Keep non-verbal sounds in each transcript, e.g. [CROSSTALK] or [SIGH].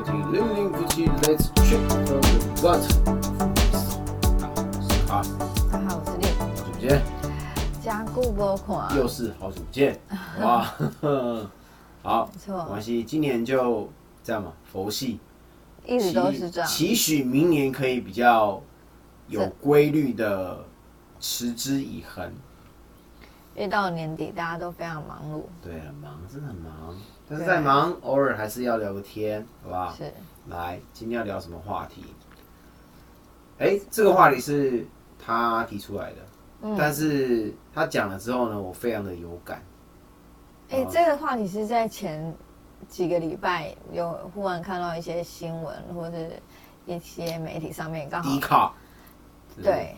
收听《零零夫妻 Let's Check the What》。好，大家好，我是丽。好久不见，加固波款，又是好久不见，哇，好，没错没关系，今年就这样嘛，佛系，一直都是这样。期许明年可以比较有规律的持之以恒。因为到年底，大家都非常忙碌，对，很忙，真的很忙，但是对再忙，偶尔还是要聊个天，好不好？是。来，今天要聊什么话题？哎、这个话题是他提出来的，嗯。但是他讲了之后呢，我非常的有感。哎、哦这个话题是在前几个礼拜有忽然看到一些新闻或者是一些媒体上面刚好对，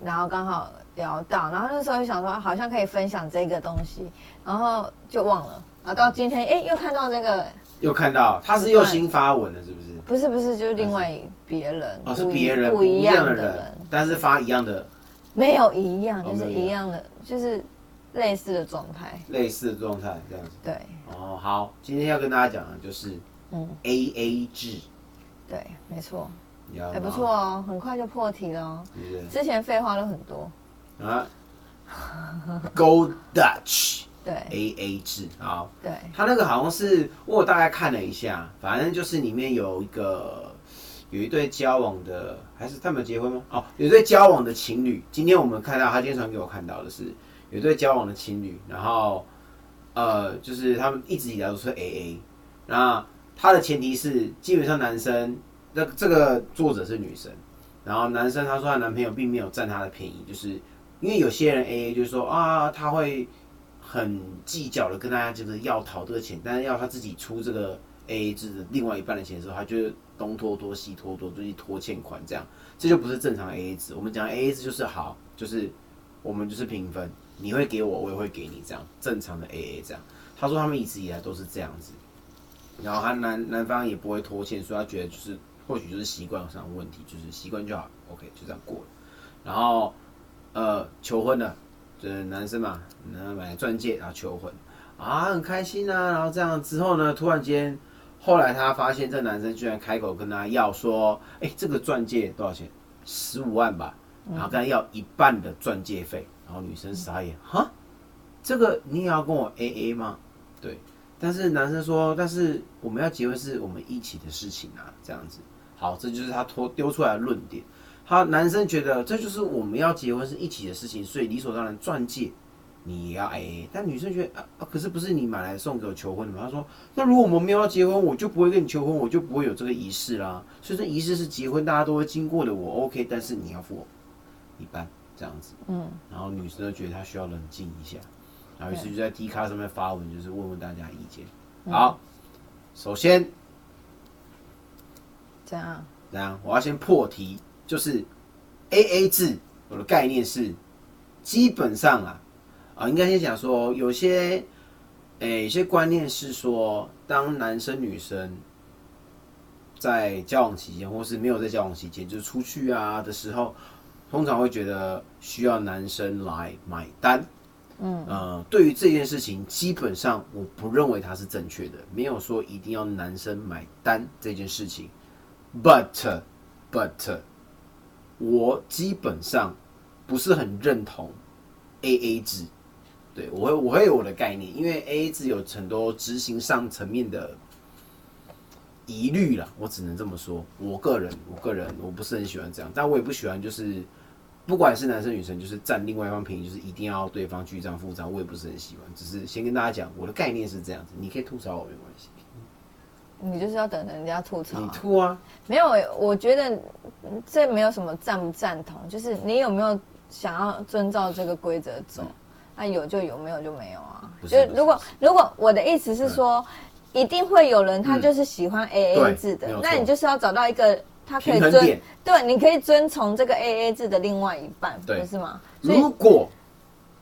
然后刚好聊到，然后那时候就想说好像可以分享这个东西，然后就忘了，然后到今天哎、又看到那个，又看到他是又新发文了，是不是？不是不是就是另外别人，哦，是别人不一样的的人，但是发一样的。没有一样，就是一一样的，就是类似的状态。类似的状态，这样子。对，哦，好，今天要跟大家讲的就是嗯，A A 制，对，没错？还不错哦，很快就破题了哦。之前废话都很多，啊，Go Dutch 对 A A 制，啊。对，他那个好像是我大概看了一下，反正就是里面有一个有一对交往的，还是他们有结婚吗？哦，有一对交往的情侣。今天我们看到，他今天传给我看到的是有一对交往的情侣，然后呃，就是他们一直以来都是 A A，那他的前提是基本上男生，那这个作者是女生，然后男生他说他男朋友并没有占他的便宜，就是因为有些人 A A 就是说啊，他会。很计较的跟大家就是要讨这个钱，但是要他自己出这个 A A 制的另外一半的钱的时候，他就东拖拖西拖拖，就去拖欠款，这样这就不是正常 A A 制。我们讲 A A 制就是好，就是我们就是平分，你会给我，我也会给你，这样正常的 A A 这样。他说他们一直以来都是这样子，然后他男男方也不会拖欠，所以他觉得就是或许就是习惯上的问题，就是习惯就好，OK 就这样过了。然后呃求婚了。就是男生嘛，然后买钻戒，然后求婚啊，很开心啊。然后这样之后呢，突然间，后来他发现这男生居然开口跟他要说，哎、这个钻戒多少钱？十五万吧。然后跟他要一半的钻戒费，然后女生傻眼，哈，这个你也要跟我 A A 吗？对，但是男生说，但是我们要结婚是我们一起的事情啊，这样子。好，这就是他拖丢出来的论点。他男生觉得这就是我们要结婚是一起的事情，所以理所当然钻戒你也要 A A。但女生觉得啊啊，可是不是你买来送给我求婚的吗？他说，那如果我们没有要结婚，我就不会跟你求婚，我就不会有这个仪式啦。所以这仪式是结婚大家都会经过的，我 OK，但是你要付我一半这样子。嗯，然后女生就觉得她需要冷静一下，然后于是就在 D 卡上面发文，就是问问大家意见。好，首先这样怎样？我要先破题，就是 A A 制，我的概念是基本上啊，啊，应该先讲说，有些诶、有些观念是说，当男生女生在交往期间，或是没有在交往期间，就是出去啊的时候，通常会觉得需要男生来买单。嗯，呃，对于这件事情，基本上我不认为它是正确的，没有说一定要男生买单这件事情。But but 我基本上不是很认同 A A 制，对我会我会有我的概念，因为 A A 制有很多执行上层面的疑虑啦，我只能这么说。我个人我个人我不是很喜欢这样，但我也不喜欢就是不管是男生女生，就是占另外一方便宜，就是一定要对方据账付账，我也不是很喜欢。只是先跟大家讲，我的概念是这样子，你可以吐槽我没关系，你就是要等人家吐槽。吐啊，没有，我觉得嗯这没有什么赞不赞同，就是你有没有想要遵照这个规则走？那、有就有，没有就没有啊。就如果如果我的意思是说，一定会有人他就是喜欢 A A 制的那你就是要找到一个他可以遵对，你可以遵从这个 A A 制的另外一半，对不是吗？如果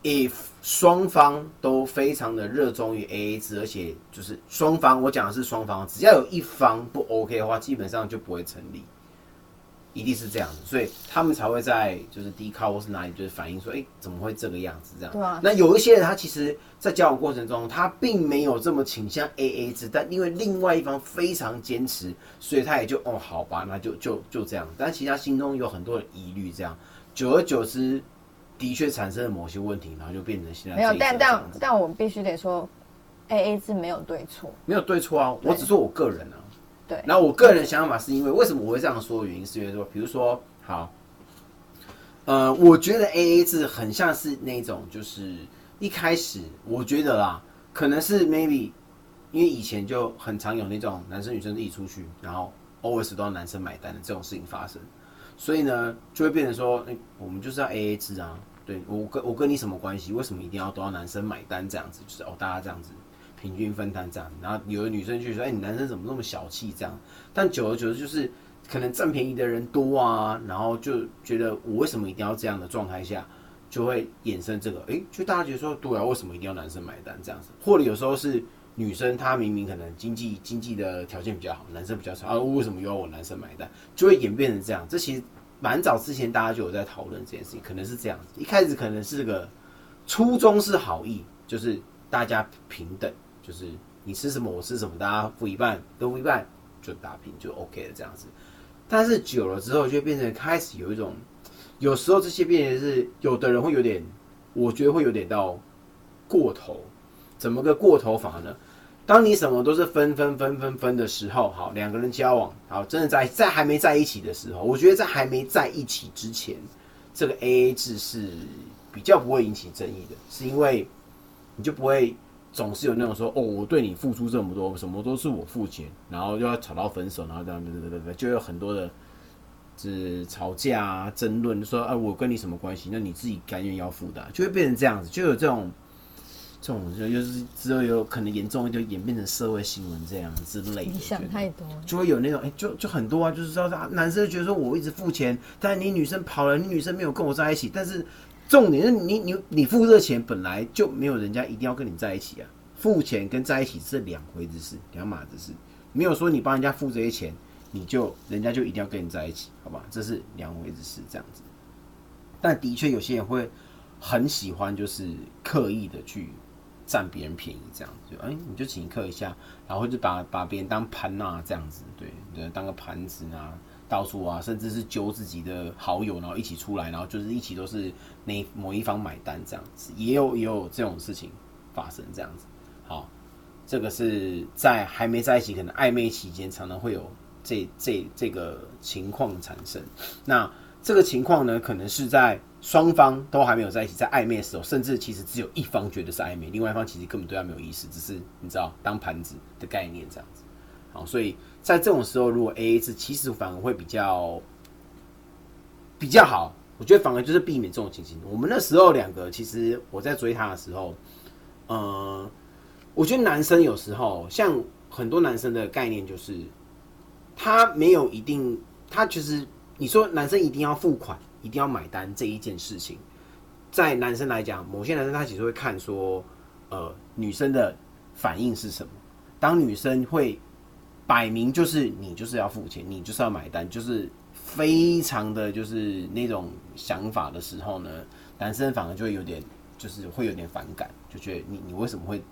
if 双方都非常的热衷于 A A 制，而且就是双方，我讲的是双方，只要有一方不 OK 的话，基本上就不会成立。一定是这样子，所以他们才会在就是低靠或是哪里就是反映说，哎、怎么会这个样子这样？对啊那有一些人他其实，在交往过程中，他并没有这么倾向 A A 制，但因为另外一方非常坚持，所以他也就哦好吧，那就就就这样。但其实他心中有很多的疑虑，这样久而久之，的确产生了某些问题，然后就变成现在没有，但但但我必须得说，A A 制没有对错。没有对错啊，我只说我个人啊。对然后我个人的想法是因为为什么我会这样说的原因，是因为说，比如说，好，呃，我觉得 A A 制很像是那种，就是一开始我觉得啦，可能是 maybe 因为以前就很常有那种男生女生一起出去，然后 always 都要男生买单的这种事情发生，所以呢，就会变成说，哎、我们就是要 A A 制啊，对我跟我跟你什么关系？为什么一定要都要男生买单这样子？就是哦，大家这样子平均分摊这样，然后有的女生就说，哎、你男生怎么那么小气这样？但久而久之就是可能占便宜的人多啊，然后就觉得我为什么一定要这样的状态下，就会衍生这个，哎、就大家觉得说，对啊，为什么一定要男生买单这样子？或者有时候是女生她明明可能经济经济的条件比较好，男生比较差，啊，为什么又要我男生买单？就会演变成这样。这其实蛮早之前大家就有在讨论这件事情，可能是这样子。一开始可能是个初衷是好意，就是大家平等，就是你吃什么我吃什么，大家付一半都付一半，就打平就 OK 了这样子。但是久了之后，就变成开始有一种，有时候这些变成是有的人会有点，我觉得会有点到过头。怎么个过头法呢？当你什么都是分分分分分的时候，好，两个人交往，好，真的在在还没在一起的时候，我觉得在还没在一起之前，这个 A A 制是比较不会引起争议的，是因为你就不会总是有那种说，哦，我对你付出这么多，什么都是我付钱，然后又要吵到分手，然后这样对对对对，就有很多的。是吵架啊、争论，说啊，我跟你什么关系？那你自己甘愿要付的、就会变成这样子，就有这种这种，就又是之后有可能严重就演变成社会新闻这样之类的。你想太多。就会有那种，哎、就就很多啊，就是说，啊男生觉得说我一直付钱，但是你女生跑了，你女生没有跟我在一起，但是重点是你你你付这钱本来就没有人家一定要跟你在一起啊，付钱跟在一起是两回子事，两码子事，没有说你帮人家付这些钱，你就人家就一定要跟你在一起，好吧？这是两回子事，这样子。但的确有些人会很喜欢，就是刻意的去占别人便宜，这样就哎、你就请客一下，然后就把把别人当盘呐、这样子，对对，当个盘子啊，到处啊，甚至是揪自己的好友，然后一起出来，然后就是一起都是那某一方买单这样子，也有也有这种事情发生这样子。好，这个是在还没在一起，可能暧昧期间常常会有这这这个情况产生。那这个情况呢，可能是在双方都还没有在一起，在暧昧的时候，甚至其实只有一方觉得是暧昧，另外一方其实根本对他没有意思，只是你知道当盘子的概念这样子。好，所以在这种时候，如果 A A 制，其实反而会比较比较好。我觉得反而就是避免这种情形。我们那时候两个，其实我在追他的时候，呃，我觉得男生有时候像很多男生的概念就是，他没有一定，他其实你说男生一定要付款，一定要买单这一件事情，在男生来讲，某些男生他其实会看说，呃，女生的反应是什么。当女生会摆明就是你就是要付钱，你就是要买单，就是非常的就是那种想法的时候呢，男生反而就会有点就是会有点反感，就觉得你你为什么会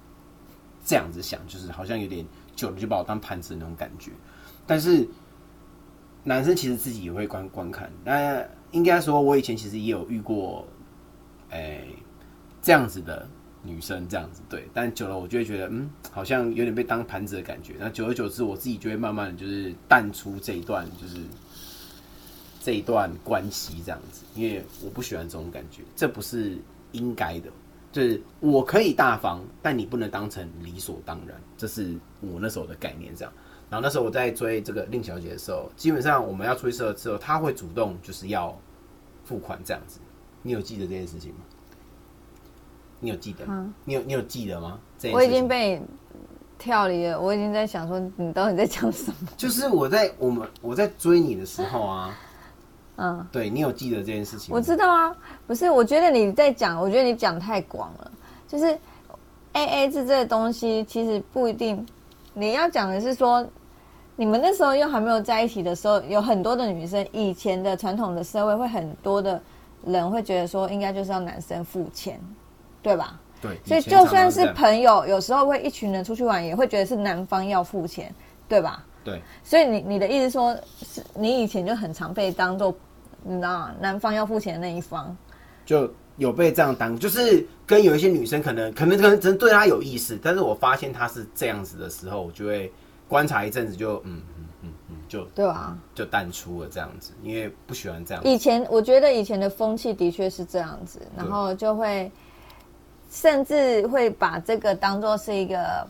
这样子想，就是好像有点久了就把我当盘子那种感觉。但是男生其实自己也会观观看，那应该说，我以前其实也有遇过，哎、这样子的女生，这样子对，但久了我就会觉得，嗯，好像有点被当盘子的感觉。那久而久之，我自己就会慢慢的就是淡出这一段，就是这一段关系这样子，因为我不喜欢这种感觉，这不是应该的。就是我可以大方，但你不能当成理所当然，这是我那时候的概念。这样，然后那时候我在追这个令小姐的时候，基本上我们要出去社之后，她会主动就是要付款这样子。你有记得这件事情吗？你有记得吗？嗯你有你有记得吗？这我已经被跳离了，我已经在想说你到底在讲什么？就是我在我们我在追你的时候啊，[LAUGHS] 嗯，对你有记得这件事情吗？我知道啊，不是，我觉得你在讲，我觉得你讲太广了。就是 A A 制这个东西，其实不一定，你要讲的是说，你们那时候又还没有在一起的时候，有很多的女生，以前的传统的社会会很多的人会觉得说，应该就是要男生付钱，对吧？对，所以就算是朋友，有时候会一群人出去玩，也会觉得是男方要付钱，对吧？对所以你你的意思说，是你以前就很常被当做，你知道吗？男方要付钱的那一方。就有被这样当，就是跟有一些女生可能可能可能真对她有意思，但是我发现她是这样子的时候，我就会观察一阵子就，嗯嗯嗯嗯，就对啊？就淡出了这样子，因为不喜欢这样。以前我觉得以前的风气的确是这样子，然后就会甚至会把这个当做是一个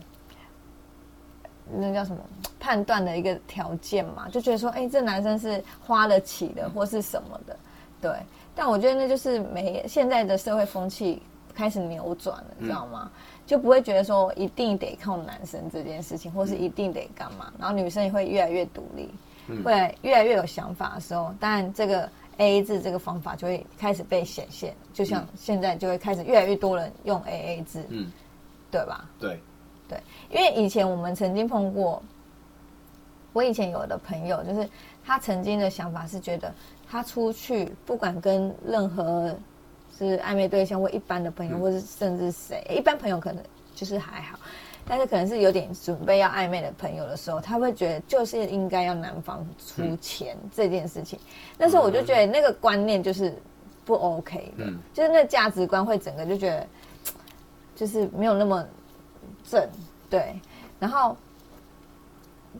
那叫什么判断的一个条件嘛，就觉得说，哎、这男生是花得起的，或是什么的，对。但我觉得那就是没现在的社会风气开始扭转了，你知道吗？就不会觉得说一定得靠男生这件事情，或是一定得干嘛，然后女生也会越来越独立。会越来越有想法的时候，当然这个 A A 制这个方法就会开始被显现，就像现在就会开始越来越多人用 A A 制，嗯，对吧？对，对，因为以前我们曾经碰过，我以前有的朋友，就是他曾经的想法是觉得他出去不管跟任何是暧昧对象或一般的朋友，或是甚至谁，一般朋友可能就是还好。但是可能是有点准备要暧昧的朋友的时候，他会觉得就是应该要男方出钱这件事情。那时候我就觉得那个观念就是不 OK 的，嗯就是那价值观会整个就觉得就是没有那么正，对。然后，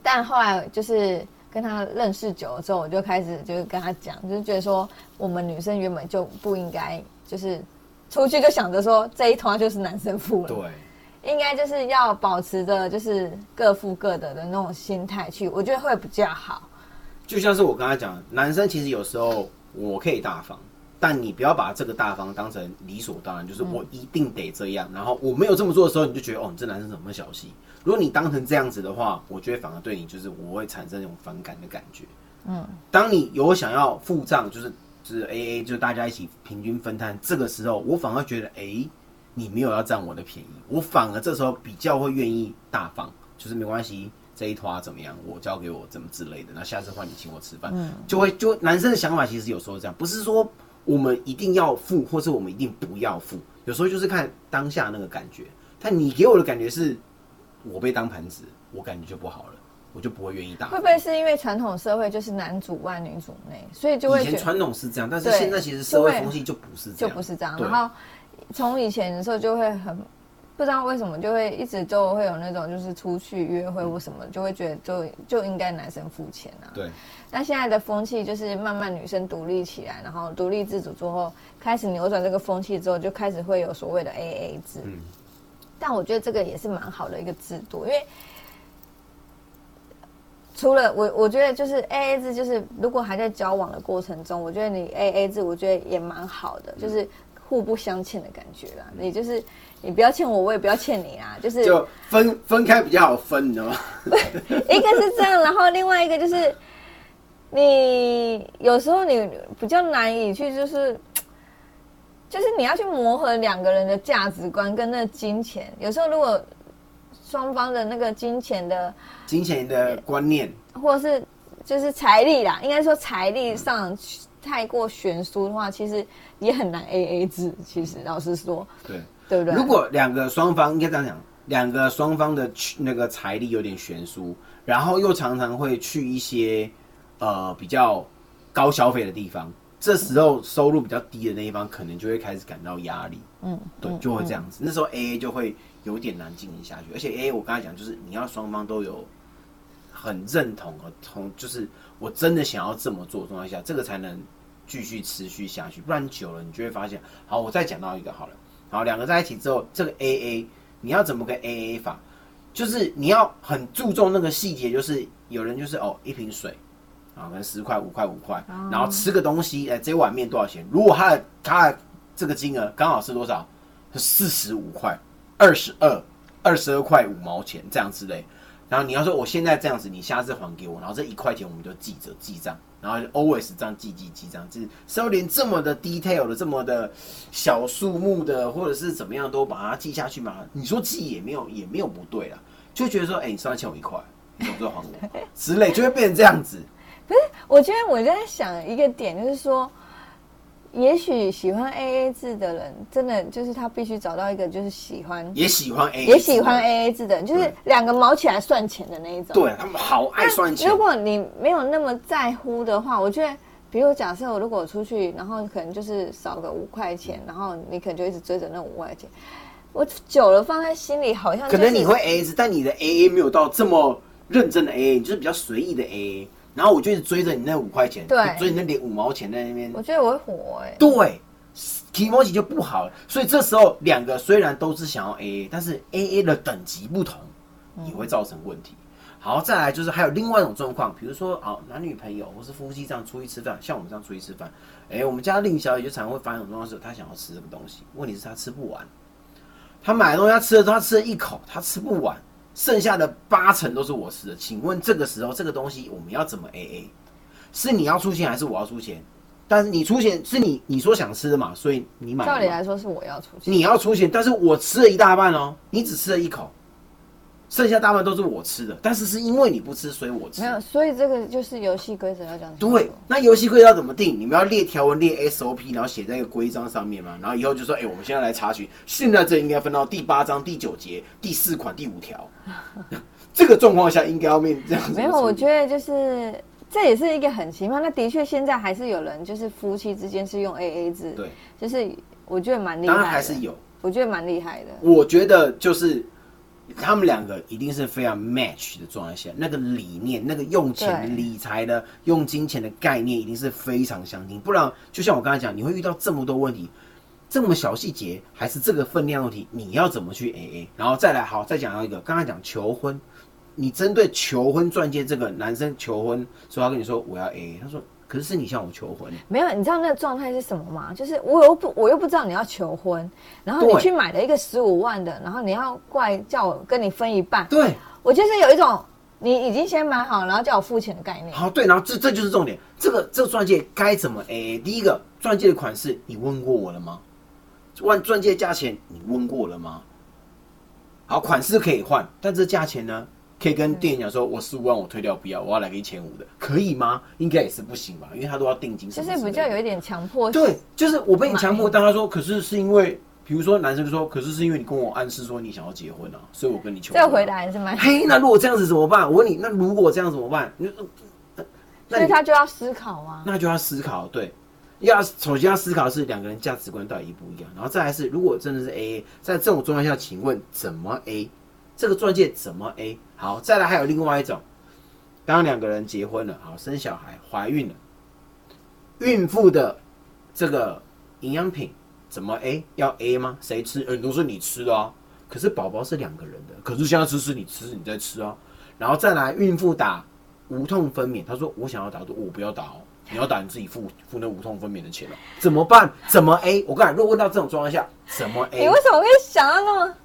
但后来就是跟他认识久了之后，我就开始就是跟他讲，就是觉得说我们女生原本就不应该就是出去就想着说这一团就是男生付了，对，应该就是要保持着就是各付各的的那种心态去，我觉得会比较好。就像是我刚才讲，男生其实有时候我可以大方，但你不要把这个大方当成理所当然，就是我一定得这样。然后我没有这么做的时候，你就觉得哦，你这男生怎么那么小气？如果你当成这样子的话，我觉得反而对你就是我会产生那种反感的感觉。嗯，当你有想要付账，就是就是 A A，就大家一起平均分摊，这个时候我反而觉得，哎、你没有要占我的便宜，我反而这时候比较会愿意大方，就是没关系，这一团怎么样，我交给我怎么之类的，那下次换你请我吃饭，嗯就会就男生的想法其实有时候这样，不是说我们一定要付，或是我们一定不要付，有时候就是看当下那个感觉。但你给我的感觉是，我被当盘子，我感觉就不好了，我就不会愿意大方。会不会是因为传统社会就是男主外女主内，所以就会以前传统是这样，但是对现在其实社会风气就不是这就样，不是这样。然后从以前的时候就会很不知道为什么就会一直就会有那种就是出去约会或什么，就会觉得就就应该男生付钱啊。对，那现在的风气就是慢慢女生独立起来，然后独立自主之后，开始扭转这个风气之后，就开始会有所谓的 AA 制。嗯但我觉得这个也是蛮好的一个制度，因为除了我，我觉得就是 A A 制，就是如果还在交往的过程中，我觉得你 A A 制，我觉得也蛮好的，就是互不相欠的感觉啦。你就是你不要欠我，我也不要欠你啊，就是就分分开比较好分，你知道吗？[LAUGHS] 一个是这样，然后另外一个就是你有时候你比较难以去就是。就是你要去磨合两个人的价值观跟那金钱，有时候如果双方的那个金钱的金钱的观念，或者是就是财力啦，应该说财力上太过悬殊的话，其实也很难 A A 制。其实老实说，对，对不对？如果两个双方应该这样讲，两个双方的去那个财力有点悬殊，然后又常常会去一些呃比较高消费的地方，这时候收入比较低的那一方可能就会开始感到压力，嗯，对，嗯就会这样子。那时候 A A 就会有点难进行下去，而且 A A 我刚才讲就是你要双方都有很认同和同，就是我真的想要这么做的状态下，这个才能继续持续下去，不然久了你就会发现，好，我再讲到一个好了，好，两个在一起之后，这个 A A 你要怎么个 A A 法？就是你要很注重那个细节，就是有人就是哦一瓶水。啊，可能十块、五块、五块，然后吃个东西，哎、这碗面多少钱？如果他的他的这个金额刚好是多少？四十五块、二十二、二十二块五毛钱这样之类。然后你要说我现在这样子，你下次还给我，然后这一块钱我们就记着记账，然后就 always 这样记记记账，就是是要连这么的 detail 的、这么的小数目的，或者是怎么样都把它记下去嘛？你说记也没有也没有不对啦，就觉得说，哎、你上次欠我一块，你什么时候还我之类，就会变成这样子。[LAUGHS] 不是我觉得我在想一个点，就是说，也许喜欢 A A 制的人，真的就是他必须找到一个就是喜欢也喜欢 A，也喜欢 A A 制的人，就是两个毛起来算钱的那一种。对他们好爱算钱如。果你没有那么在乎的话，我觉得，比如假设我如果我出去，然后可能就是少个五块钱，然后你可能就一直追着那五块钱，我久了放在心里，好像、就是、可能你会 A A 制，但你的 A A 没有到这么认真的 A A，你就是比较随意的 A A。然后我就一直追着你那五块钱，对追你那点五毛钱在那边，我觉得我会火哎、对，提摩起就不好了。所以这时候两个虽然都是想要 A A，但是 A A 的等级不同，也会造成问题。好，再来就是还有另外一种状况，比如说哦，男女朋友或是夫妻这样出去吃饭，像我们这样出去吃饭，哎、我们家令小姐就常会发生一种状况是，她想要吃这个东西，问题是她吃不完，她买的东西她吃了她吃了一口，她吃不完，剩下的八成都是我吃的。请问这个时候这个东西我们要怎么 A A？是你要出钱还是我要出钱？但是你出钱是你你说想吃的嘛，所以你买。照理来说是我要出钱，你要出钱，但是我吃了一大半哦，你只吃了一口，剩下大半都是我吃的，但是是因为你不吃，所以我吃没。有，所以这个就是游戏规则要讲。对，那游戏规则要怎么定？你们要列条文、列 SOP，然后写在一个规章上面嘛。然后以后就说，哎、我们现在来查询，现在这应该分到第八章第九节第四款第五条。[LAUGHS] 这个状况下应该要面这样子。没有，我觉得就是这也是一个很奇妙。那的确现在还是有人就是夫妻之间是用 A A 制，对，就是我觉得蛮厉害当的，然还是有。我觉得蛮厉害的。我觉得就是他们两个一定是非常 match 的状态下，那个理念、那个用钱理财的、用金钱的概念一定是非常相近，不然就像我刚才讲，你会遇到这么多问题。这么小细节，还是这个分量问题，你要怎么去 A A？然后再来，好，再讲到一个，刚才讲求婚，你针对求婚钻戒这个男生求婚，说他跟你说我要 A A，他说可是是你向我求婚，没有，你知道那个状态是什么吗？就是我又不，我又不知道你要求婚，然后你去买了一个十五万的，然后你要过来叫我跟你分一半，对，我就是有一种你已经先买好，然后叫我付钱的概念。好，对，然后这这就是重点，这个这个钻戒该怎么 A A？第一个，钻戒的款式你问过我了吗？万钻戒价钱你问过了吗？好，款式可以换，但这价钱呢，可以跟店员讲说，我十五万我退掉不要，我要来个一千五的，可以吗？应该也是不行吧，因为他都要定金什就是比较有一点强迫，对，就是我被你强迫，买但他说，可是是因为，比如说男生说，可是是因为你跟我暗示说你想要结婚啊，所以我跟你求婚啊。这个回答还是蛮，嘿，那如果这样子怎么办？我问你，那如果这样怎么办？那所以他就要思考啊。那就要思考，对，要首先要思考的是两个人价值观到底一不一样，然后再来是如果真的是 A A，在这种状况下，请问怎么 A？这个钻戒怎么 A？好，再来还有另外一种，当两个人结婚了，好生小孩，怀孕了，孕妇的这个营养品怎么 A？要 A 吗？谁吃？嗯，都是你吃的啊。可是宝宝是两个人的，可是现在吃是你吃，你在吃啊。然后再来，孕妇打无痛分娩，她说我想要打，我不要打哦，你要打你自己付付那无痛分娩的钱哦，怎么办？怎么 A？我跟你讲，如果问到这种状况下，怎么 A？你为什么会想到那么？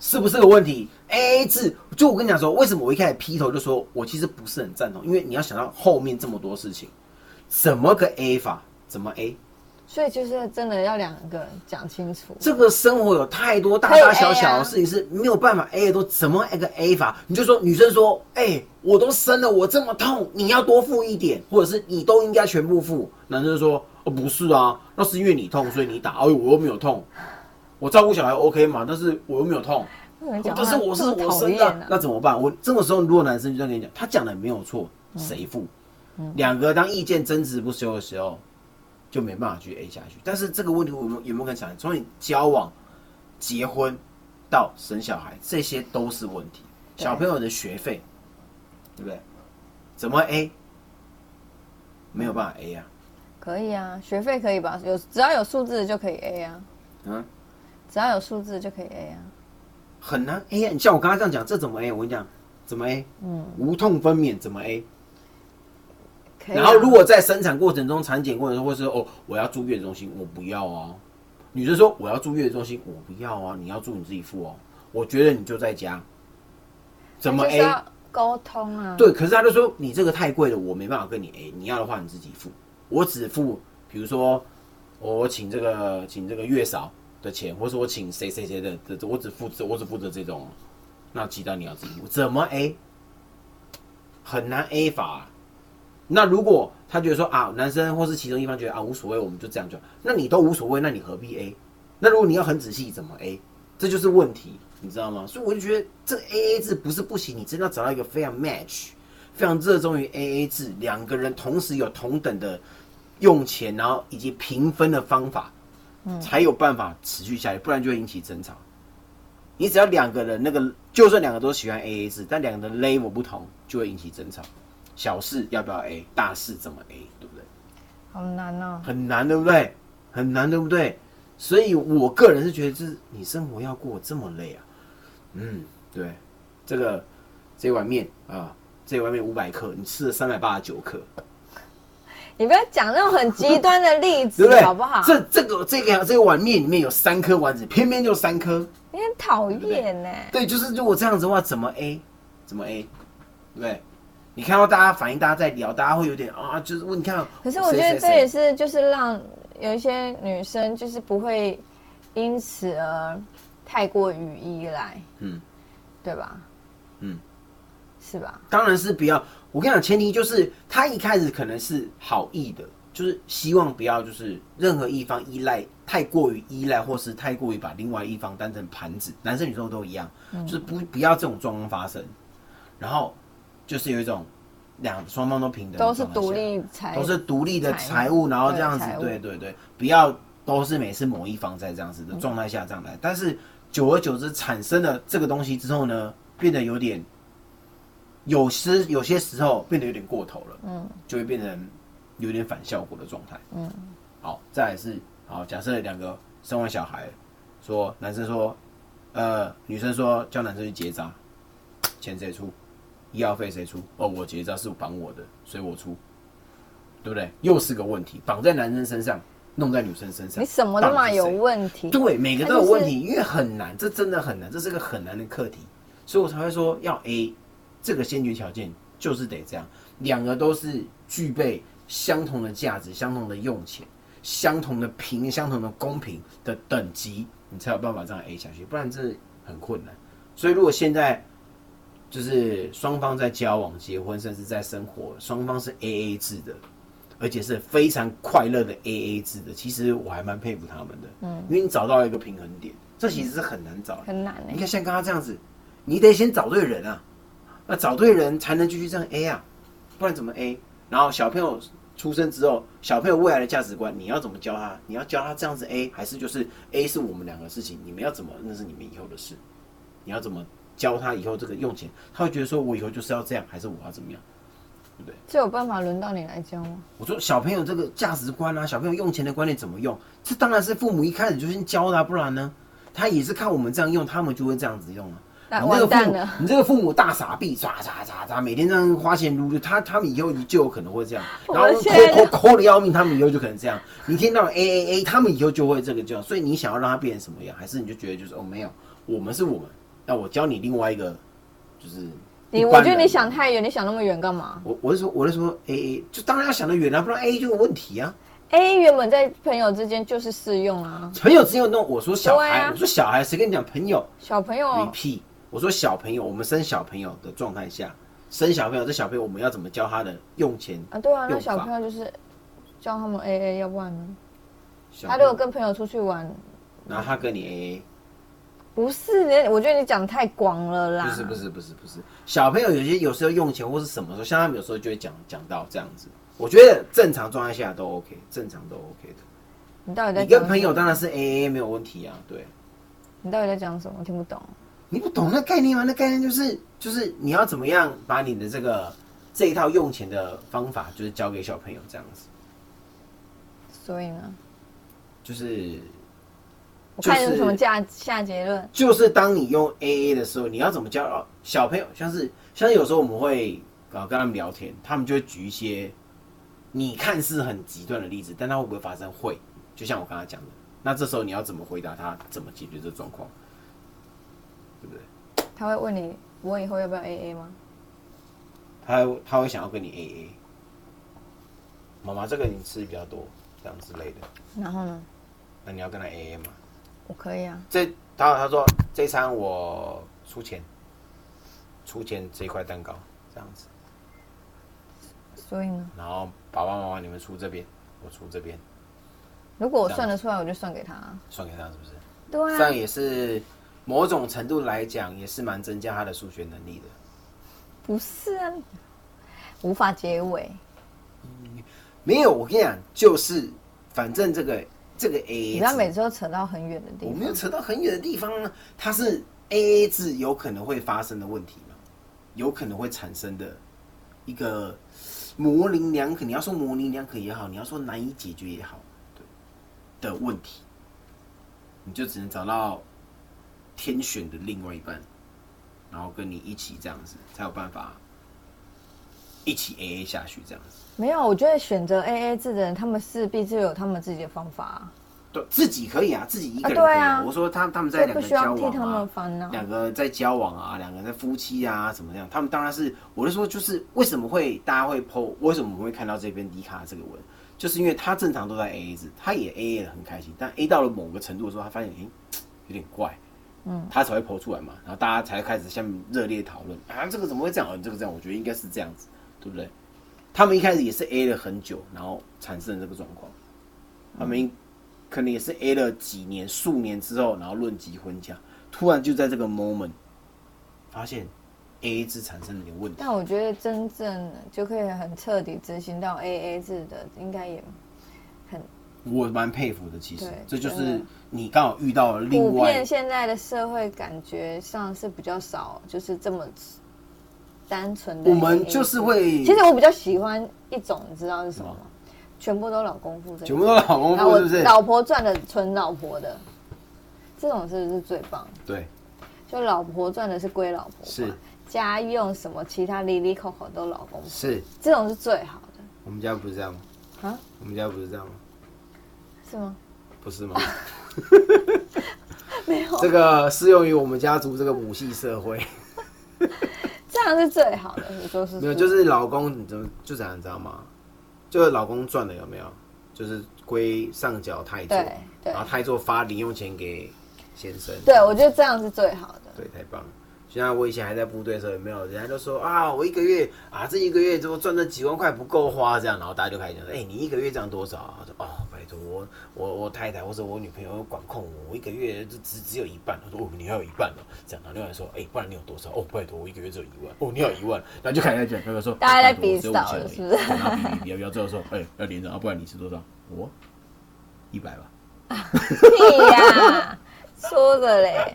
是不是个问题？A A 制，就我跟你讲说，为什么我一开始劈头就说我其实不是很赞同，因为你要想到后面这么多事情，怎么个 A 法？怎么 A？所以就是真的要两个人讲清楚。这个生活有太多大大小小啊的事情是没有办法 A 的都，怎么一个 A 法？你就说女生说，哎、我都生了，我这么痛，你要多付一点，或者是你都应该全部付。男生就说，哦，不是啊，那是因为你痛，所以你打，哎，我又没有痛，我照顾小孩 OK 嘛，但是我又没有痛，那人讲但是我是我生的，啊那怎么办？我这个时候如果男生就这样跟你讲，他讲的没有错，嗯谁付？两个当意见争执不休的时候，就没办法去 A 下去。但是这个问题我们有没有可能想，从你交往、结婚到生小孩，这些都是问题。小朋友的学费，对不对？怎么 A？没有办法 A 啊。可以啊，学费可以吧？有只要有数字的就可以 A 啊，嗯，只要有数字就可以 A 啊。很难 A 啊！你像我刚刚这样讲，这怎么 A？我跟你讲，怎么 A？嗯，无痛分娩怎么 A？然后如果在生产过程中、产检过程中，或是哦，我要住月子中心，我不要啊。女生说我要住月子中心，我不要啊，你要住你自己付哦。我觉得你就在家，怎么 A？要沟通啊？对，可是他就说你这个太贵了，我没办法跟你 A，你要的话你自己付，我只付，比如说我请这个请这个月嫂的钱，或是我请谁谁谁的这，我只负责我只负责这种，那其他你要自己，怎么 A？很难 A 法。那如果他觉得说啊，男生或是其中一方觉得啊无所谓，我们就这样就，那你都无所谓，那你何必 A？那如果你要很仔细，怎么 A？这就是问题，你知道吗？所以我就觉得这个 A A 制不是不行，你真的要找到一个非常 match、非常热衷于 A A 制，两个人同时有同等的用钱，然后以及平分的方法，才有办法持续下去，不然就会引起争吵。你只要两个人那个，就算两个都喜欢 A A 制，但两个人 level 不同，就会引起争吵。小事要不要 A，大事怎么 A，对不对？好难哦。很难，对不对？很难，对不对？所以我个人是觉得，就是你生活要过这么累啊。嗯，对，这个这碗面啊，这碗面五百克，你吃了三百八十九克，你不要讲那种很极端的例 [LAUGHS] 对子不对？好不好？这这个这个这个碗面里面有三颗丸子，偏偏就三颗。你很讨厌呢。对，就是如果这样子的话，怎么 A？怎么 A？对不对？你看到大家反应，大家在聊，大家会有点啊，就是问你看。可是我觉得这也是就是让有一些女生就是不会因此而太过于依赖，嗯，对吧？嗯，是吧？当然是不要。我跟你讲，前提就是他一开始可能是好意的，就是希望不要就是任何一方依赖太过于依赖，或是太过于把另外一方当成盘子，男生女生都一样，就是不不要这种状况发生。然后就是有一种两双方都平等都是独立财，都是独立的财财务，然后这样子对对对，不要都是每次某一方在这样子的状态下这样来，但是久而久之产生了这个东西之后呢，变得有点，有时有些时候变得有点过头了，嗯就会变成有点反效果的状态。嗯，好，再来是好，假设两个生完小孩，说男生说，呃，女生说叫男生去结扎，钱谁出？医药费谁出？哦，我结扎是绑我的，所以我出，对不对？又是个问题，绑在男生身上，弄在女生身上，你什么都嘛有问题，对，每个都有问题，他因为很难，这真的很难，这是个很难的课题，所以我才会说要 A，这个先决条件就是得这样，两个都是具备相同的价值、相同的用钱、相同的平、相同的公平的等级，你才有办法这样 A 下去，不然这很困难。所以如果现在就是双方在交往、结婚，甚至在生活，双方是 A A 制的，而且是非常快乐的 A A 制的，其实我还蛮佩服他们的。嗯，因为你找到一个平衡点，这其实是很难找的。很难欸、你看像刚刚这样子，你得先找对人啊，那找对人才能继续这样 A 啊，不然怎么 A？然后小朋友出生之后，小朋友未来的价值观，你要怎么教他？你要教他这样子 A，还是就是 A 是我们两个事情，你们要怎么那是你们以后的事，你要怎么教他以后这个用钱，他会觉得说我以后就是要这样，还是我要怎么样？对不对这有办法轮到你来教吗？我说小朋友这个价值观啊，小朋友用钱的观念怎么用？这当然是父母一开始就先教的、啊，不然呢，他也是看我们这样用，他们就会这样子用啊。那你这个父你这个父母大傻逼，咋咋咋咋，每天这样花钱撸的，他他们以后就有可能会这样，然后抠抠抠的要命，他们以后就可能这样。你听到 A A A，他们以后就会这个这样，所以你想要让他变成什么样，还是你就觉得就是哦没有，我们是我们，那我教你另外一个，就是你我觉得你想太远，你想那么远干嘛我我是说我是说 A A，就当然要想得远啊，不然 A A 就有问题啊。？A 原本在朋友之间就是适用啊，朋友只有弄，我说小孩，啊我说小孩，谁跟你讲朋友小朋友？repeat，我说小朋友，我们生小朋友的状态下，生小朋友，这小朋友我们要怎么教他的用钱？啊，对啊，那小朋友就是教他们 A A，要不然呢？他如果跟朋友出去玩，然后他跟你 A A，不是，你我觉得你讲太广了啦。不是不是不是不是，小朋友有些有时候用钱或是什么时候，像他们有时候就会讲讲到这样子，我觉得正常状态下都 OK，正常都 OK 的。你到底在你跟朋友当然是 A A 没有问题啊，对。你到底在讲什么？我听不懂。你不懂那概念吗？那概念就是就是你要怎么样把你的这个这一套用钱的方法，就是教给小朋友这样子，所以呢，就是我看有什么下下结论？就是当你用 A A 的时候，你要怎么教哦小朋友？像是像是有时候我们会啊跟他们聊天，他们就会举一些你看似很极端的例子，但他会不会发生？会，就像我刚才讲的。那这时候你要怎么回答他？怎么解决这状况？对不对？他会问你，我以后要不要 A A 吗？他他会想要跟你 A A。妈妈，这个你吃比较多，这样之类的。然后呢，那你要跟他 A A 吗？我可以啊。这他他说这餐我出钱，出钱这一块蛋糕这样子。所以呢，然后爸爸妈妈你们出这边，我出这边，如果我算得出来，我就算给他。算给他是不是？对啊，这样也是某种程度来讲，也是蛮增加他的数学能力的。不是啊，无法结尾。没有，我跟你讲，就是反正这个这个 A 你不要每次都扯到很远的地方我没有。扯到很远的地方啊，它是 A A 制有可能会发生的问题嘛，有可能会产生的一个模棱两可。你要说模棱两可也好，你要说难以解决也好，对的问题，你就只能找到天选的另外一半，然后跟你一起这样子，才有办法一起 A A 下去这样子。没有，我觉得选择 A A 制的人，他们势必是有他们自己的方法、啊，对，自己可以啊，自己一个人啊可以、对啊我说他他们在不两个交需要替他往啊们，烦恼。两个在交往啊，两个人在夫妻啊，怎么样？他们当然是，我是说，就是为什么会大家会 PO，为什么我们会看到这边迪卡这个文，就是因为他正常都在 AA 制，他也 AA 的很开心，但 A 到了某个程度的时候，他发现哎、有点怪，嗯，他才会 PO 出来嘛，然后大家才开始下面热烈讨论啊，这个怎么会这样？啊，这个这样，我觉得应该是这样子，对不对？他们一开始也是 A 了很久，然后产生了这个状况，他们可能也是 A 了几年、数年之后，然后论及婚嫁，突然就在这个 moment 发现 A A 制产生了点问题。但我觉得真正就可以很彻底执行到 A A 制的，应该也很我蛮佩服的，其实对这就是你刚好遇到了另普外遍现在的社会感觉上是比较少，就是这么单纯的。我们就是。会其实我比较喜欢一种，你知道是什么吗？全部都老公付这个，全部都老公付是不是？老婆赚的纯老婆的，这种是不是最棒？对，就老婆赚的是归老婆，是家用什么其他里里口口都老公付，是这种是最好的我们家不是这样吗？啊？我们家不是这样吗？是吗？不是吗？[LAUGHS] 没有，这个适用于我们家族这个母系社会。[LAUGHS] 这样是最好的。你说是没有，就是老公你怎么就这样，你知道吗？就是老公赚的有没有？就是归上缴太座，对对然后太座发零用钱给先生。对，我觉得这样是最好的。对，太棒了。就像我以前还在部队的时候，有没有人家就说啊，我一个月啊，这一个月怎么赚那几万块不够花这样，然后大家就开始讲说，哎、你一个月赚多少啊？我说哦，拜托我我我太太或者我女朋友管控我，我一个月就只只有一半。他说哦，你还有一半哦，这样，然后另外说，哎、不然你有多少？哦，拜托我一个月只有一万，哦，你有一万，然后就开始在讲，那个说大家在比少5000而已了是不是对然后比比比比，最后说，哎、要连着啊，不然你是多少？我一百吧。[LAUGHS] 屁呀，说的嘞。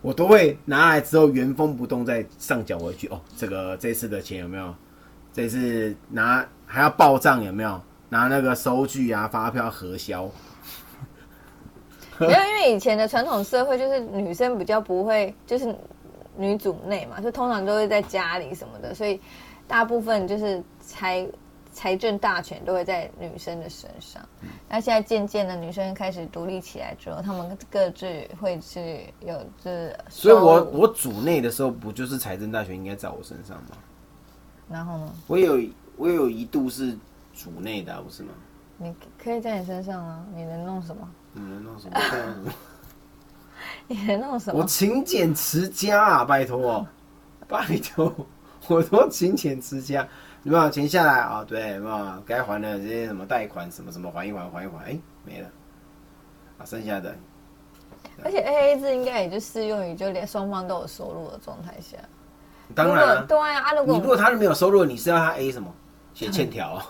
我都会拿来之后原封不动再上缴回去。哦，这个这次的钱有没有？这次拿还要报账有没有？拿那个收据啊、发票核销。没有，因为以前的传统社会就是女生比较不会，就是女主内嘛，就通常都会在家里什么的，所以大部分就是财财政大权都会在女生的身上。那现在渐渐的，女生开始独立起来之后，她们各自会是有这所以我我组内的时候，不就是财政大权应该在我身上吗？然后呢，我有我有一度是组内的、啊，不是吗？你可以在你身上啊，你能弄什么？你能弄什么？你能弄什么 [LAUGHS] 我？勤俭持家啊，拜托，拜托，我都勤俭持家。有没有钱下来啊？对，有没有该还的这些什么贷款什么什么还一还还一还，哎、没了。啊，剩下的而且 A A 制应该也就适用于就连双方都有收入的状态下。当然、啊，对啊，啊如果你如果他没有收入，你是要他 A 什么？写欠条、啊，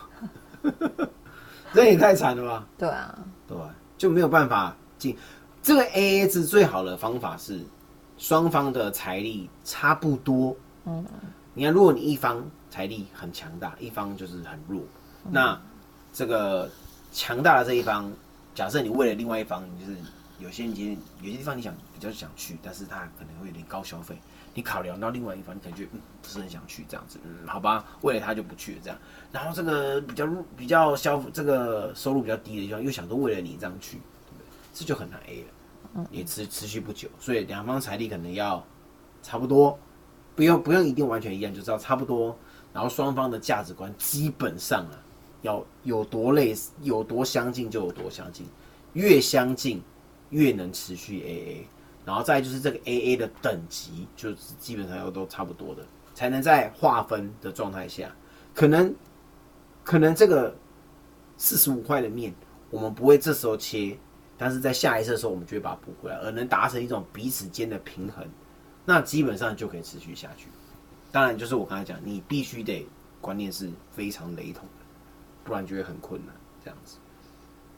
[LAUGHS] [LAUGHS] 这也太惨了吧？对啊，对吧？就没有办法进这个 A A 制最好的方法是双方的财力差不多。嗯，你看，如果你一方财力很强大，一方就是很弱，那这个强大的这一方，假设你为了另外一方，你就是有些你有些地方你想比较想去，但是他可能会有点高消费，你考量到另外一方，你感觉嗯不是很想去这样子，嗯好吧，为了他就不去了这样。然后这个比较入比较消这个收入比较低的地方，又想说为了你这样去，对不对？这就很难 A 了，也持持续不久，所以两方财力可能要差不多，不用不用一定完全一样，就知道差不多。然后双方的价值观基本上啊，要有多类似，有多相近就有多相近，越相近越能持续 AA。然后再就是这个 AA 的等级，就是基本上要都差不多的，才能在划分的状态下，可能可能这个四十五块的面，我们不会这时候切，但是在下一次的时候，我们就会把它补回来，而能达成一种彼此间的平衡，那基本上就可以持续下去。当然，就是我刚才讲，你必须得观念是非常雷同的，不然就会很困难。这样子，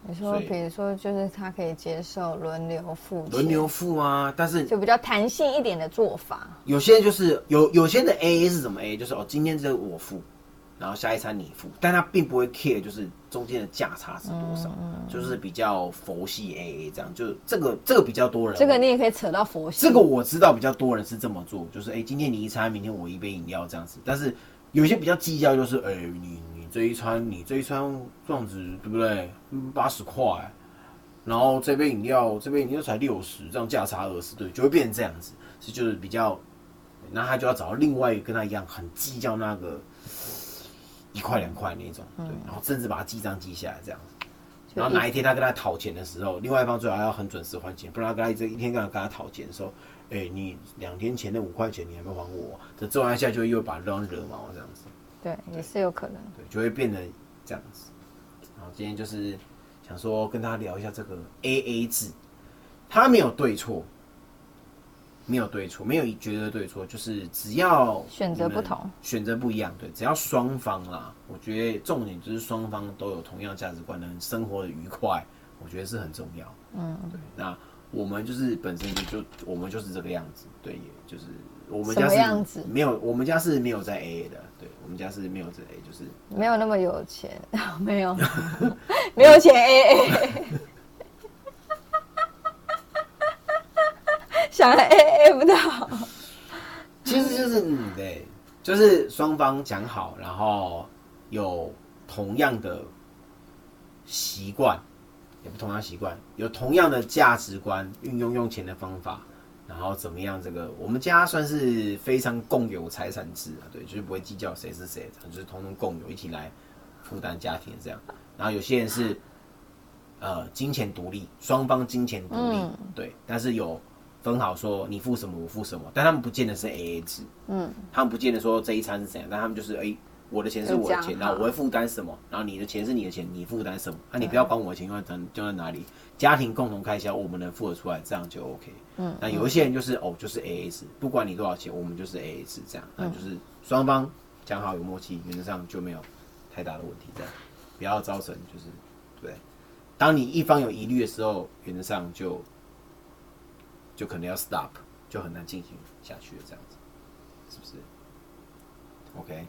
你说，比如说，就是他可以接受轮流付，轮流付啊，但是就比较弹性一点的做法。有些就是有有些的 A A 是怎么 A？就是哦，今天这个我付，然后下一餐你付，但他并不会 care，就是中间的价差是多少，就是比较佛系 A A 这样，就这个这个比较多人。这个你也可以扯到佛系。这个我知道比较多人是这么做，就是哎，今天你一餐，明天我一杯饮料这样子。但是有些比较计较，就是哎你你。这一餐你这一餐这样子对不对？八十块，然后这杯饮料这杯饮料才六十，这样价差二十，对，就会变成这样子，是就是比较，那他就要找到另外一个跟他一样很计较那个一块两块那种，对，然后甚至把他记账记下来这样子，然后哪一天他跟他讨钱的时候，另外一方最好要很准时还钱，不然他跟他这一天跟他跟他讨钱的时候，哎，你两天前的五块钱你还没还我，这做完一下就又把对方惹毛这样子。对，也是有可能。对，就会变得这样子。然后今天就是想说跟大家聊一下这个 A A 制，他没有对错，没有对错，没有绝对对错，就是只要选择不同，选择不一样，对，只要双方啦，我觉得重点就是双方都有同样价值观，能生活的愉快，我觉得是很重要。嗯，对。那我们就是本身就就我们就是这个样子，对，也就是我们家是没有，我们家是没有在 A A 的。我们家是没有这 A，就是没有那么有钱，[LAUGHS] 没有，[LAUGHS] 没有钱 A A，[LAUGHS] 想 A A 不到。其实就是嗯，对，就是双方讲好，然后有同样的习惯，也不同样习惯，有同样的价值观，运用用钱的方法。然后怎么样？这个我们家算是非常共有财产制啊，对，就是不会计较谁是谁，就是通通共有，一起来负担家庭这样。然后有些人是呃金钱独立，双方金钱独立，对，但是有分好说你付什么我付什么，但他们不见得是 A A 制，嗯，他们不见得说这一餐是怎样，但他们就是哎。我的钱是我的钱，然后我会负担什么？然后你的钱是你的钱，你负担什么？那你不要管我的钱用在用在哪里？家庭共同开销，我们能付得出来，这样就 OK。嗯，那有一些人就是哦，就是 AA 制，不管你多少钱，我们就是 AA 制，这样，那就是双方讲好有默契，原则上就没有太大的问题，这样不要造成就是对。当你一方有疑虑的时候，原则上就就可能要 stop，就很难进行下去了，这样子，是不是？OK。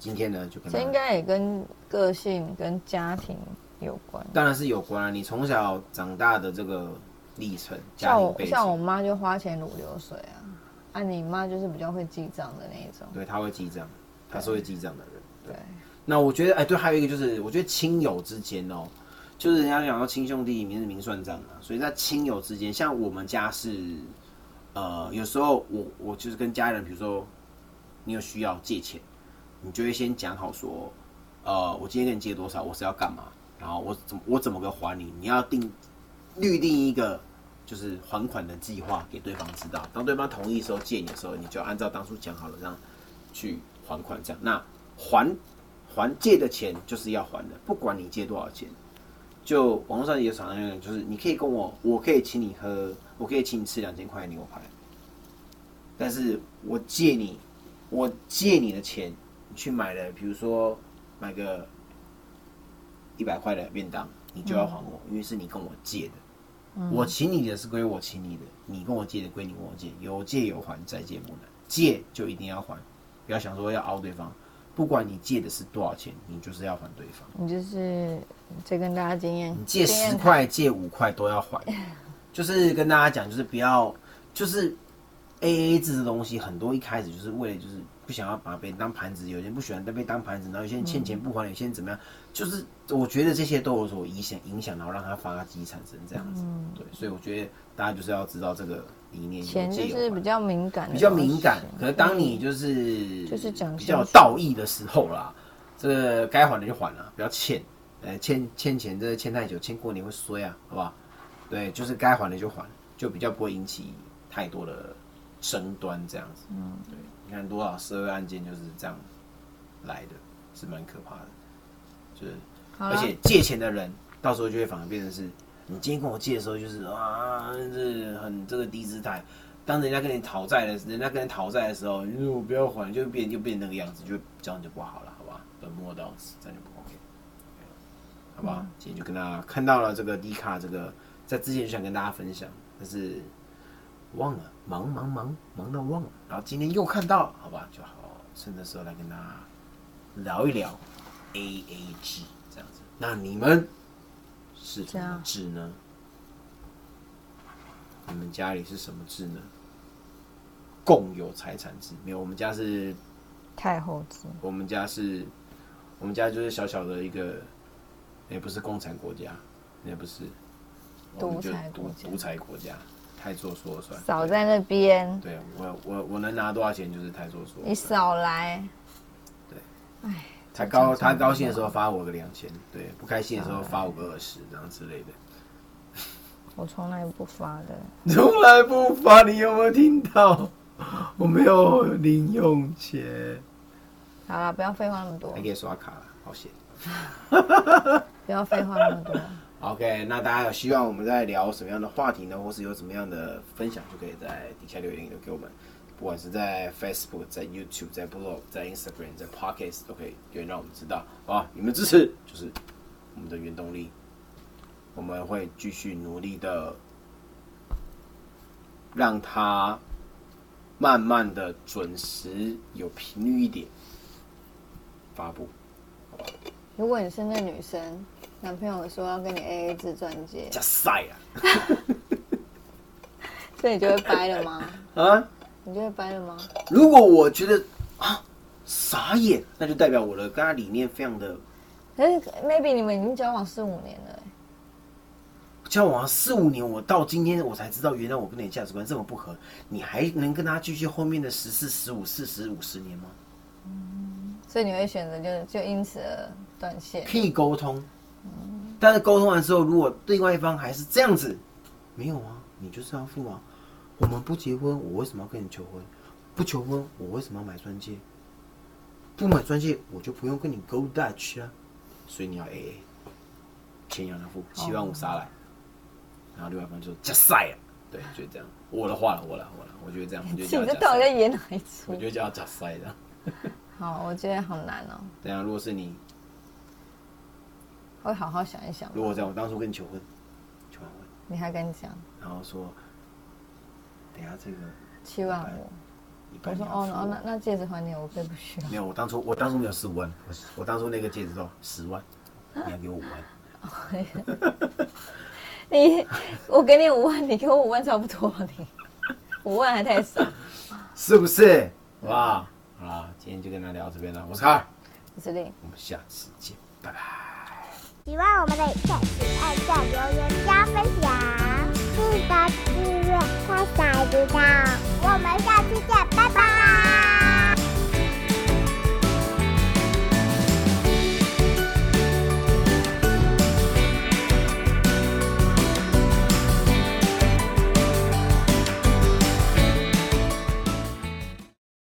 今天呢，就可能这应该也跟个性跟家庭有关，当然是有关。你从小长大的这个历程，像我像我妈就花钱如流水啊，啊，你妈就是比较会记账的那一种，对，她会记账，她是会记账的人。对，那我觉得，哎，对，还有一个就是，我觉得亲友之间哦，就是人家讲到亲兄弟明明算账啊，所以在亲友之间，像我们家是，呃，有时候我我就是跟家人，比如说你有需要借钱。你就会先讲好说，呃，我今天跟你借多少，我是要干嘛，然后我怎么我怎么个还你？你要定预定一个就是还款的计划给对方知道。当对方同意时候借你的时候，你就按照当初讲好了这样去还款。这样，那还还借的钱就是要还的，不管你借多少钱。就网络上也常常有，就是你可以跟我，我可以请你喝，我可以请你吃两千块牛排，但是我借你，我借你的钱。去买了，比如说买个一百块的便当，你就要还我，因为是你跟我借的。我请你的是归我请你的，你跟我借的归你跟我借，有借有还，再借不难。借就一定要还，不要想说要凹对方。不管你借的是多少钱，你就是要还对方。你就是这跟大家经验，你借十块借五块都要还，[LAUGHS] 就是跟大家讲，就是不要就是 A A 制的东西，很多一开始就是为了就是。不想要把别人当盘子，有些人不喜欢被当盘子，然后有些人欠钱不还，有些人怎么样？就是我觉得这些都有所影响，影响然后让他发迹产生这样子。对，所以我觉得大家就是要知道这个理念。钱就是比较敏感，比较敏感。可是当你就是就是讲比较道义的时候啦，这个该还的就还了，不要欠。呃，欠欠钱，这欠太久，欠过年会衰啊，好不好？对，就是该还的就还，就比较不会引起太多的争端这样子。嗯，对。你看多少社会案件就是这样来的，是蛮可怕的。就是，而且借钱的人，到时候就会反而变成是，你今天跟我借的时候，就是啊，这很这个低姿态。当人家跟你讨债的，人家跟你讨债的时候，你说我不要还，就变就变那个样子，就这样就不好了，好吧？本末倒置，这样就不 OK，好不好？今天就跟大家看到了这个低卡，这个在之前就想跟大家分享，但是忘了，忙忙忙忙到忘了，然后今天又看到，好吧，就好趁这时候来跟大家聊一聊 A A G 这样子。那你们是什么制呢？你们家里是什么制呢？共有财产制没有？我们家是，太后制，我们家是，我们家就是小小的一个，也不是共产国家，也不是，独裁国独独裁国家，太做说了算。少在那边，对我我我能拿多少钱就是太做说了你。少来。对，哎，他高他高兴的时候发我个两千，对，不开心的时候发我个二十，这样之类的。我从来不发的。[LAUGHS] 从来不发，你有没有听到？[LAUGHS] 我没有零用钱，好了，不要废话那么多还，可以刷卡了，好险。不要废话那么多。[LAUGHS] OK，那大家有希望我们在聊什么样的话题呢？或是有什么样的分享，就可以在底下留言留给我们。不管是在 Facebook、在 YouTube、在 Blog、在 Instagram、在 Podcast 都可以留言让我们知道。好吧，你们支持就是我们的原动力。我们会继续努力的，让它慢慢的准时有频率一点发布。如果你是那女生，男朋友说要跟你 A A 制钻戒，加赛啊！[LAUGHS] 所以你就会掰了吗？啊！你就会掰了吗？如果我觉得啊傻眼，那就代表我的跟他理念非常的可是 maybe 你们已经交往四五年了、欸交往了四五年，我到今天我才知道，原来我跟你的价值观这么不合，你还能跟他继续后面的十四、十五、四十、五十年吗？所以你会选择就就因此而断线。可以沟通，但是沟通完之后，如果另外一方还是这样子，没有啊，你就是要付啊。我们不结婚，我为什么要跟你求婚？不求婚，我为什么要买钻戒？不买钻戒，我就不用跟你 go Dutch 啊。所以你要 A A，钱要他付，七万五杀来，然后另外一方就加塞啊，对，就是这样。我的话了，我了，我了，我觉得这样，我觉得你叫加这到底在，演哪一出？我觉得叫加塞的。[LAUGHS] 好，我觉得好难哦、等下，如果是你，我会好好想一想。如果这样，我当初跟你求婚，求完婚。你还跟你讲然后说，等一下这个七万五，我说哦哦，那那戒指还你，我可以不需要。没有，我当初我当初没有十五万，我我当初那个戒指说十万，你要给我五万，[LAUGHS] 你，我给你五万，你给我五万差不多，你五万还太少。是不是？好不好？好啦，今天就跟大家聊到这边了，我是卡尔，我是令，我们下次见，拜拜。喜欢我们的影片，请按赞、留言、加分享，记得订阅，开小铃铛。我们下期见，拜拜。